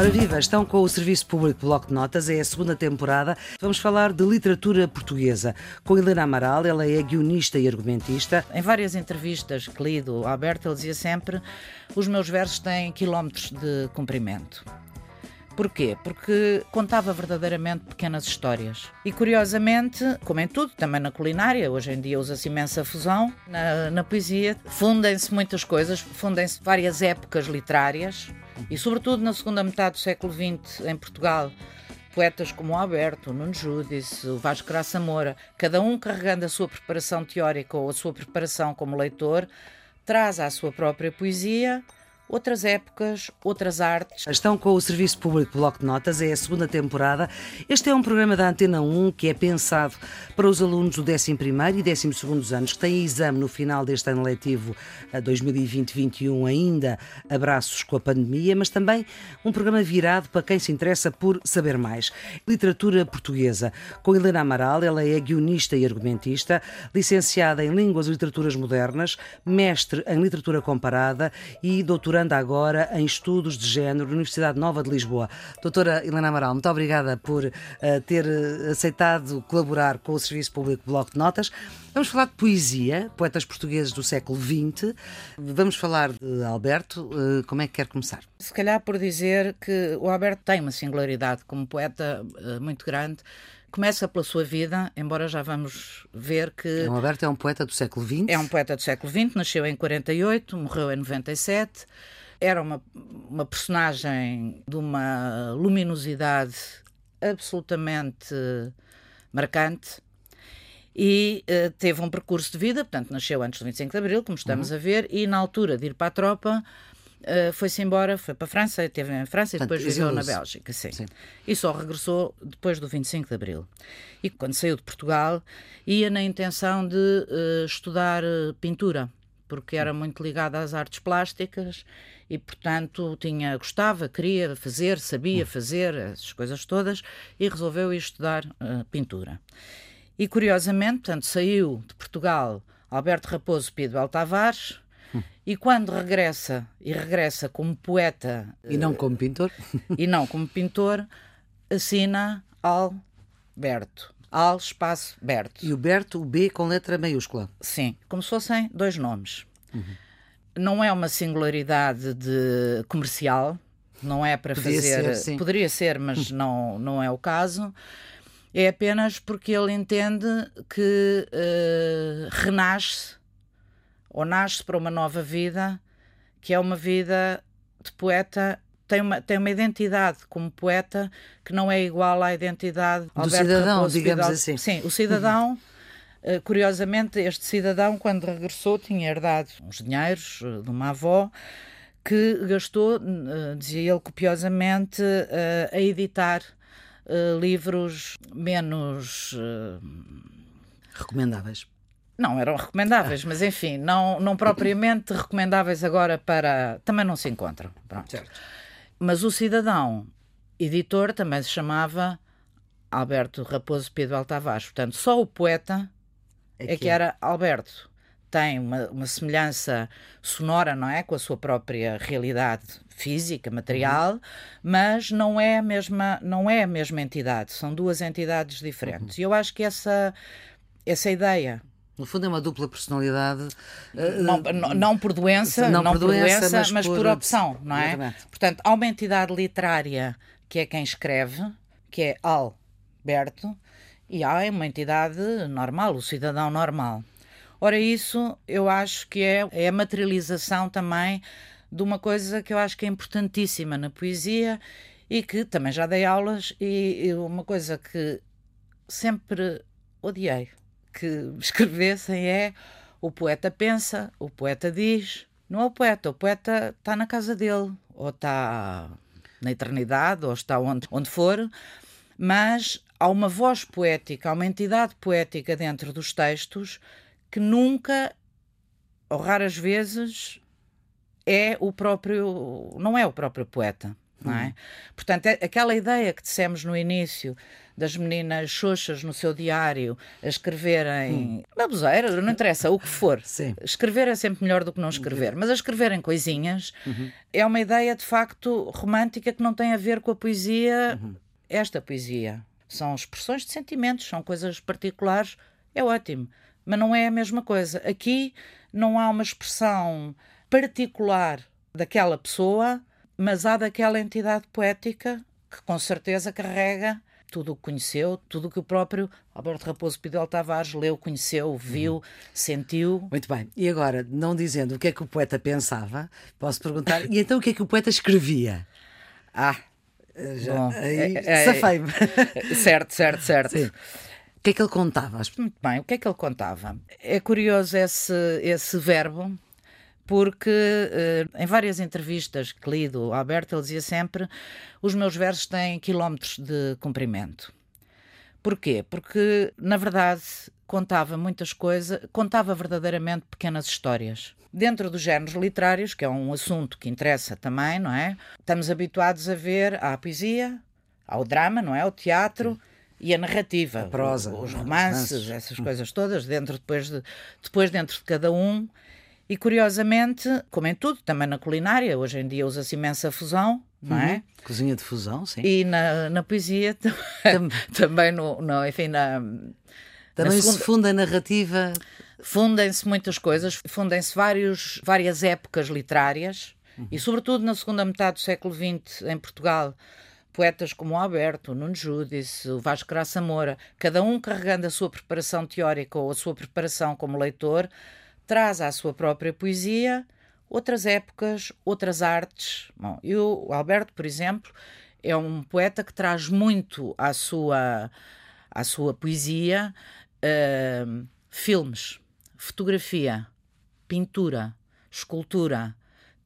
Ora viva, estão com o Serviço Público Bloco de Notas, é a segunda temporada. Vamos falar de literatura portuguesa com Helena Amaral, ela é guionista e argumentista. Em várias entrevistas que li do Alberto, ele dizia sempre: os meus versos têm quilómetros de comprimento. Porquê? Porque contava verdadeiramente pequenas histórias. E curiosamente, como em tudo, também na culinária, hoje em dia usa-se imensa fusão, na, na poesia fundem-se muitas coisas, fundem-se várias épocas literárias e, sobretudo, na segunda metade do século XX, em Portugal, poetas como o Alberto, o Nuno Judice, o Vasco Graça Moura, cada um carregando a sua preparação teórica ou a sua preparação como leitor, traz à sua própria poesia outras épocas, outras artes. Estão com o Serviço Público Bloco de Notas, é a segunda temporada. Este é um programa da Antena 1 que é pensado para os alunos do 11 e 12 anos que têm exame no final deste ano letivo 2020-21, ainda abraços com a pandemia, mas também um programa virado para quem se interessa por saber mais. Literatura portuguesa, com Helena Amaral, ela é guionista e argumentista, licenciada em Línguas e Literaturas Modernas, mestre em Literatura Comparada e doutoranda doutoranda agora em Estudos de Género na Universidade Nova de Lisboa. Doutora Helena Amaral, muito obrigada por uh, ter eh, aceitado colaborar com o Serviço Público Bloco de Notas. Vamos falar de poesia, poetas portugueses do século XX. Vamos falar de Alberto. Uh, como é que quer começar? Se calhar por dizer que o Alberto tem uma singularidade como poeta uh, muito grande começa pela sua vida, embora já vamos ver que. O Alberto é um poeta do século XX? É um poeta do século XX, nasceu em 48, morreu em 97. Era uma, uma personagem de uma luminosidade absolutamente marcante e uh, teve um percurso de vida, portanto, nasceu antes do 25 de Abril, como estamos uhum. a ver, e na altura de ir para a tropa Uh, foi-se embora, foi para a França, esteve em França e depois viveu na Bélgica, sim. sim. E só regressou depois do 25 de Abril. E quando saiu de Portugal, ia na intenção de uh, estudar uh, pintura, porque era muito ligado às artes plásticas e, portanto, tinha, gostava, queria fazer, sabia fazer, essas coisas todas, e resolveu ir estudar pintura. E, curiosamente, portanto, saiu de Portugal Alberto Raposo Pedro Tavares, e quando regressa, e regressa como poeta. E não como pintor? E não como pintor, assina Alberto. Al espaço Berto. E o Berto, o B com letra maiúscula? Sim, como se fossem dois nomes. Uhum. Não é uma singularidade de comercial, não é para fazer. Ser, Poderia ser, mas não, não é o caso. É apenas porque ele entende que uh, renasce ou nasce para uma nova vida, que é uma vida de poeta tem uma, tem uma identidade como poeta que não é igual à identidade do Alberto cidadão, Raposo digamos Vidal. assim. Sim, o cidadão, eh, curiosamente, este cidadão, quando regressou, tinha herdado uns dinheiros eh, de uma avó que gastou, eh, dizia ele copiosamente, a editar livros menos recomendáveis. Não, eram recomendáveis, mas enfim, não, não propriamente recomendáveis agora para. Também não se encontram. Pronto. Certo. Mas o cidadão editor também se chamava Alberto Raposo Pedro Altavares. Portanto, só o poeta é, é que era Alberto. Tem uma, uma, semelhança sonora, não é? Com a sua própria realidade física, material, uhum. mas não é, a mesma, não é a mesma entidade. São duas entidades diferentes. Uhum. E eu acho que essa, essa ideia no fundo é uma dupla personalidade. Não, eh, não, não por doença, não, não por doença, doença mas, mas, por, opção, não é? Exatamente. Portanto, há uma entidade literária que é quem escreve, que é Alberto, e há uma entidade normal, o cidadão normal. Ora, isso eu acho que é, é a materialização também de uma coisa que eu acho que é importantíssima na poesia e que também já dei aulas e, e uma coisa que sempre odiei que escrevessem é o poeta pensa, o poeta diz. Não é o poeta, o poeta está na casa dele, ou está na eternidade, ou está onde, onde for, mas há uma voz poética, há uma entidade poética dentro dos textos que nunca, ou raras vezes, é o próprio, não é o próprio poeta. Não é? Uhum. Portanto, é aquela ideia que dissemos no início das meninas xoxas no seu diário a escreverem hum. baboseira, não interessa, o que for. Sim. Escrever é sempre melhor do que não escrever, mas a escreverem coisinhas uhum. é uma ideia de facto romântica que não tem a ver com a poesia, uhum. esta poesia. São expressões de sentimentos, são coisas particulares, é ótimo, mas não é a mesma coisa. Aqui não há uma expressão particular daquela pessoa, mas há daquela entidade poética que com certeza carrega tudo o que conheceu, tudo o que o próprio Alberto Raposo Pidel Tavares leu, conheceu, viu, uhum. sentiu. Muito bem. E agora, não dizendo o que é que o poeta pensava, posso perguntar, e então o que é que o poeta escrevia? Ah, já, bom, aí é, é, safei-me. Certo, certo, certo. Sim. O que é que ele contava? Muito bem, o que é que ele contava? É curioso esse, esse verbo, porque uh, em várias entrevistas que li do Alberto, ele dizia sempre: os meus versos têm quilómetros de comprimento. Porquê? Porque, na verdade, contava muitas coisas, contava verdadeiramente pequenas histórias. Dentro dos géneros literários, que é um assunto que interessa também, não é? Estamos habituados a ver a poesia, ao drama, não é? O teatro. E a narrativa, a prosa, os romances, essas coisas todas, dentro depois de, depois dentro de cada um e curiosamente, como em tudo, também na culinária, hoje em dia usa-se imensa fusão, não é? Uhum. Cozinha de fusão, sim. E na, na poesia também, no, no, enfim, na. Também segunda... se funda a narrativa. Fundem-se muitas coisas, fundem-se várias épocas literárias uhum. e, sobretudo, na segunda metade do século XX, em Portugal, poetas como o Alberto, o Nuno Judice, o Vasco Graça Moura, cada um carregando a sua preparação teórica ou a sua preparação como leitor, traz à sua própria poesia outras épocas, outras artes. Bom, e o Alberto, por exemplo, é um poeta que traz muito à sua, à sua poesia uh, filmes, fotografia, pintura, escultura.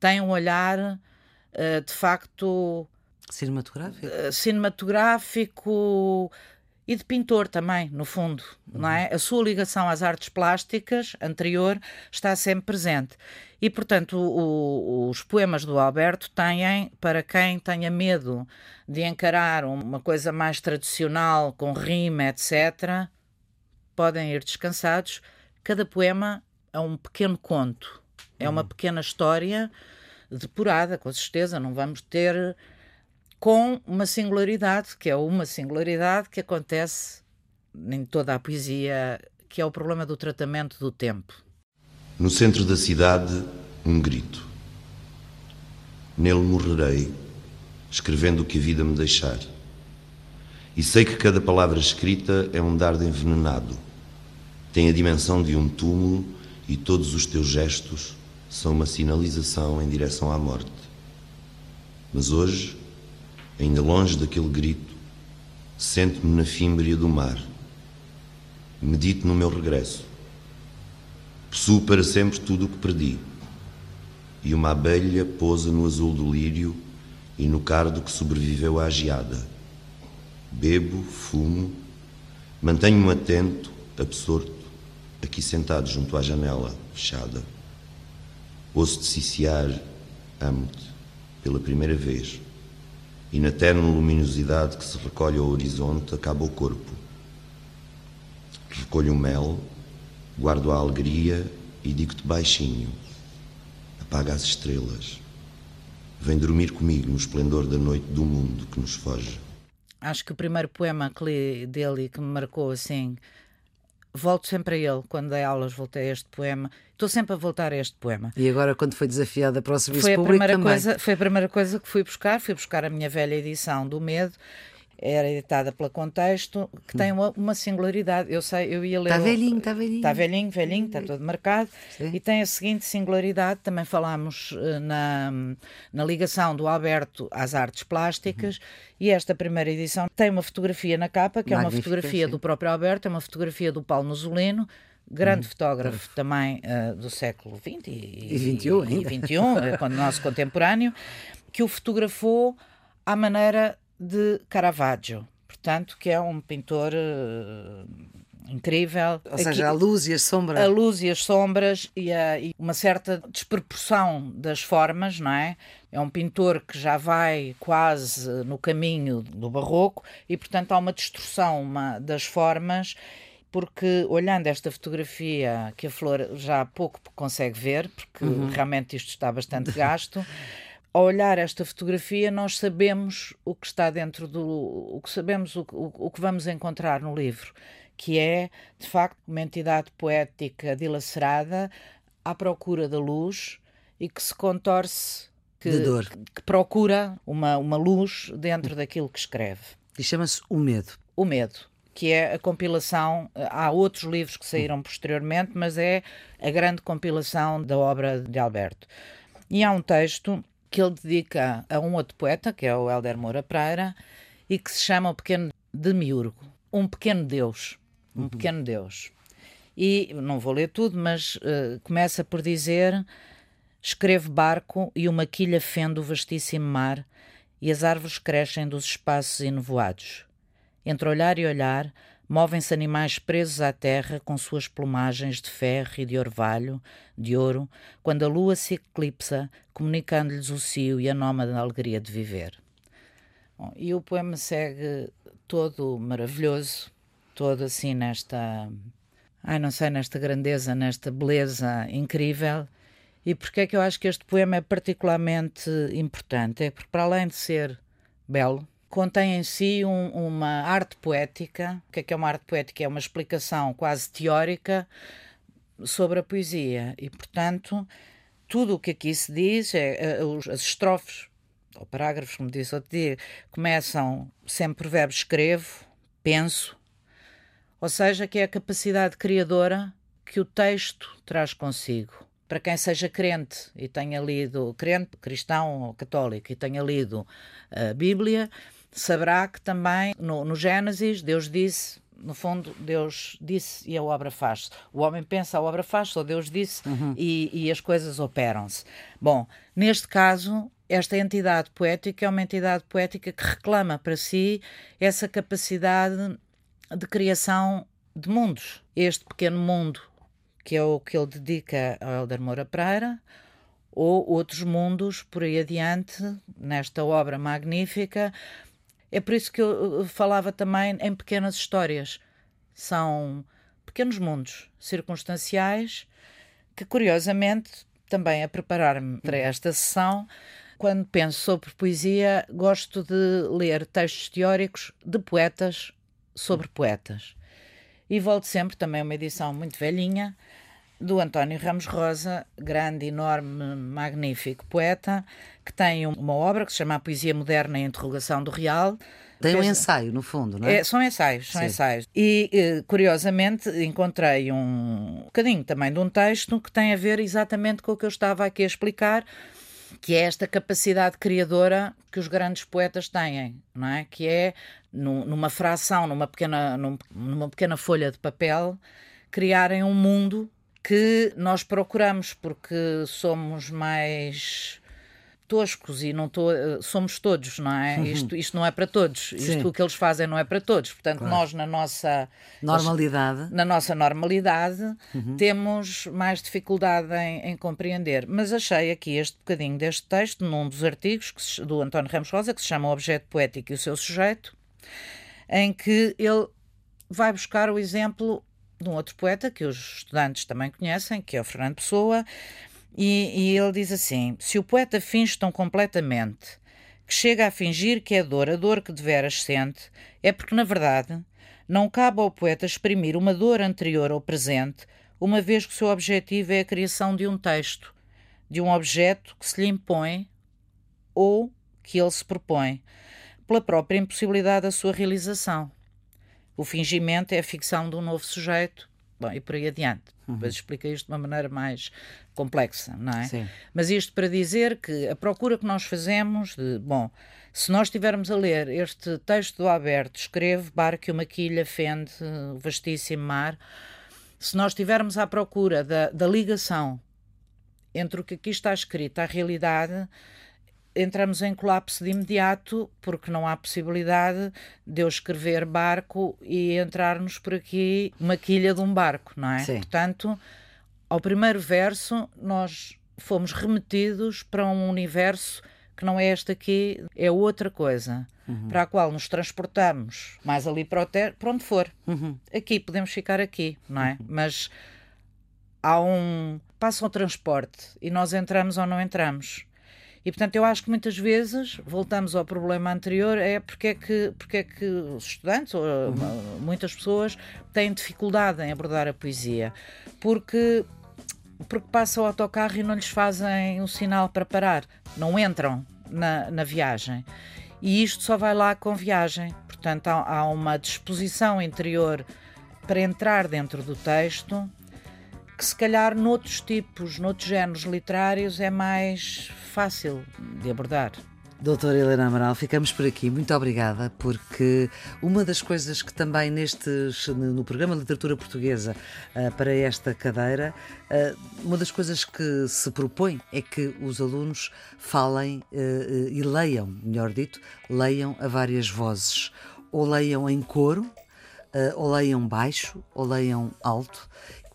Tem um olhar, uh, de facto. Cinematográfico? Uh, cinematográfico e de pintor também, no fundo, não é? A sua ligação às artes plásticas anterior está sempre presente. E, portanto, o, os poemas do Alberto têm, para quem tenha medo de encarar uma coisa mais tradicional, com rima, etc., podem ir descansados. Cada poema é um pequeno conto, é uma uhum. pequena história depurada, com certeza. Não vamos ter com uma singularidade, que é uma singularidade que acontece em toda a poesia, que é o problema do tratamento do tempo. No centro da cidade, um grito. Nele morrerei, escrevendo o que a vida me deixar. E sei que cada palavra escrita é um dardo envenenado. Tem a dimensão de um túmulo e todos os teus gestos são uma sinalização em direção à morte. Mas hoje ainda longe daquele grito, sento-me na fímbria do mar. Medito no meu regresso. Possuo para sempre tudo o que perdi. E uma abelha pousa no azul do lírio e no cardo que sobreviveu à geada. Bebo, fumo, mantenho-me atento, absorto, aqui sentado junto à janela, fechada. Ouço-te ciciar, amo-te, pela primeira vez e na terna luminosidade que se recolhe ao horizonte acaba o corpo. Recolho o mel, guardo a alegria e digo-te baixinho: apaga as estrelas. Vem dormir comigo no esplendor da noite do mundo que nos foge. Acho que o primeiro poema que li dele que me marcou assim volto sempre a ele. Quando dei aulas, voltei a este poema. Estou sempre a voltar a este poema. E agora, quando foi desafiada para o serviço foi a público primeira também. Coisa, foi a primeira coisa que fui buscar. Fui buscar a minha velha edição do Medo era editada pela Contexto, que tem uma, uma, singularidade. Eu sei, eu ia ler. Está velhinho, está velhinho. Está velhinho, velhinho, está todo marcado. Sim. E tem a seguinte singularidade: também falámos uh, na, na ligação do Alberto às artes plásticas. Uhum. E esta primeira edição tem uma fotografia na capa, que é uma fotografia sim. do próprio Alberto, é uma fotografia do Paulo Nozolino, grande hum, fotógrafo também uh, do século XX e, e, 21 e, e 21, quando nosso contemporâneo, que o fotografou à maneira de Caravaggio, portanto, que é um pintor uh, incrível. Ou seja, Aqui, a luz e as sombras. A luz e as sombras e, a, e, uma certa desproporção das formas, não é? É um pintor que já vai quase no caminho do barroco e, portanto, há uma distorção uma, das formas porque olhando esta fotografia que a Flor já há pouco consegue ver, porque uhum. realmente isto está bastante gasto, ao olhar esta fotografia nós sabemos o que está dentro do o que sabemos o, o, o que vamos encontrar no livro que é, de facto, uma entidade poética dilacerada à procura da luz e que se contorce, que, que procura uma, uma luz dentro daquilo que escreve. E chama-se O Medo. O Medo, que é a compilação. Há outros livros que saíram posteriormente, mas é a grande compilação da obra de Alberto. E há um texto que ele dedica a um outro poeta, que é o Helder Moura Pereira, e que se chama O Pequeno Demiurgo, um pequeno Deus um pequeno Deus. E não vou ler tudo, mas uh, começa por dizer: Escreve barco e uma quilha fende o vastíssimo mar, e as árvores crescem dos espaços enevoados. Entre olhar e olhar, movem-se animais presos à terra com suas plumagens de ferro e de orvalho, de ouro, quando a lua se eclipsa, comunicando-lhes o cio e a nómada alegria de viver. Bom, e o poema segue todo maravilhoso, todo assim nesta, ai não sei, nesta grandeza, nesta beleza incrível. E porque é que eu acho que este poema é particularmente importante? É porque para além de ser belo, contém em si um, uma arte poética. O que é que é uma arte poética? É uma explicação quase teórica sobre a poesia. E, portanto, tudo o que aqui se diz, é, é as estrofes, ou parágrafos, como disse outro dia, começam sempre por verbo escrevo, penso, ou seja, que é a capacidade criadora que o texto traz consigo. Para quem seja crente e tenha lido, crente, cristão ou católico, e tenha lido a Bíblia, saberá que também no, no Gênesis Deus disse no fundo, Deus disse e a obra faz-se. O homem pensa, a obra faz-se, ou Deus disse uhum. e, e, as coisas operam-se. Bom, neste caso, esta entidade poética é uma entidade poética que reclama para si essa capacidade de criação de mundos. Este pequeno mundo, que é o que ele dedica ao Helder Moura Pereira, ou outros mundos por aí adiante, nesta obra magnífica. É por isso que eu falava também em pequenas histórias. São pequenos mundos circunstanciais que, curiosamente, também a preparar-me para esta sessão, quando penso sobre poesia, gosto de ler textos teóricos de poetas sobre poetas. E volto sempre, também uma edição muito velhinha, do António Ramos Rosa, grande, enorme, magnífico poeta, que tem uma obra que se chama A Poesia Moderna e a Interrogação do Real. Tem um ensaio, no fundo, não é? é são ensaios, são Sim. ensaios. E, eh, curiosamente, encontrei um bocadinho também de um texto que tem a ver exatamente com o que eu estava aqui a explicar, que é esta capacidade criadora que os grandes poetas têm, não é? Que é numa fração, numa pequena, numa pequena folha de papel, criarem um mundo que nós procuramos porque somos mais toscos e não tô, eh, somos todos, não é? Uhum. Isto, isto não é para todos. Sim. Isto o que eles fazem não é para todos. Portanto, claro. nós na nossa normalidade, na nossa normalidade, uhum. temos mais dificuldade em, em, compreender. Mas achei aqui este bocadinho deste texto num dos artigos se, do António Ramos Rosa que se chama O Objeto Poético e o seu sujeito, em que ele vai buscar o exemplo de um outro poeta que os estudantes também conhecem, que é o Fernando Pessoa, e, e ele diz assim: se o poeta finge tão completamente que chega a fingir que é dor, a dor que deveras sente, é porque, na verdade, não cabe ao poeta exprimir uma dor anterior ou presente, uma vez que o seu objetivo é a criação de um texto, de um objeto que se lhe impõe ou que ele se propõe, pela própria impossibilidade da sua realização. O fingimento é a ficção de um novo sujeito, Bom, e por aí adiante. Uhum. Depois explica isto de uma maneira mais complexa, não é? Sim. Mas isto para dizer que a procura que nós fazemos de, bom, se nós estivermos a ler este texto do Alberto, escreve barco e uma quilha fende o vastíssimo mar, se nós estivermos à procura da, da ligação entre o que aqui está escrito à realidade, entramos em colapso de imediato porque não há possibilidade de eu escrever barco e entrarmos por aqui uma quilha de um barco, não é? Sim. Portanto, ao primeiro verso, nós fomos remetidos para um universo que não é este aqui, é outra coisa, uhum. para a qual nos transportamos mais ali para, o ter, para onde for. Uhum. Aqui, podemos ficar aqui, não é? Uhum. Mas há um. passa o transporte e nós entramos ou não entramos. E portanto, eu acho que muitas vezes, voltamos ao problema anterior, é porque é que, porque é que os estudantes, ou uhum. muitas pessoas, têm dificuldade em abordar a poesia. Porque porque passa o autocarro e não lhes fazem um sinal para parar, não entram na, na viagem. E isto só vai lá com viagem. Portanto, há, há uma disposição interior para entrar dentro do texto que, se calhar, noutros tipos, noutros géneros literários, é mais fácil de abordar. Doutora Helena Amaral, ficamos por aqui. Muito obrigada, porque uma das coisas que também nestes, no programa de Literatura Portuguesa uh, para esta cadeira, uh, uma das coisas que se propõe é que os alunos falem uh, e leiam, melhor dito, leiam a várias vozes. Ou leiam em coro, ou leiam baixo, ou leiam alto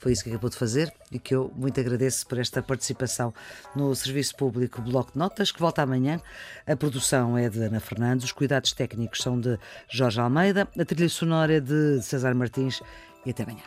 foi isso que acabou de fazer e que eu muito agradeço por esta participação no Serviço Público Bloco de Notas, que volta amanhã. A produção é de Ana Fernandes, os cuidados técnicos são de Jorge Almeida, a trilha sonora é de César Martins e até amanhã.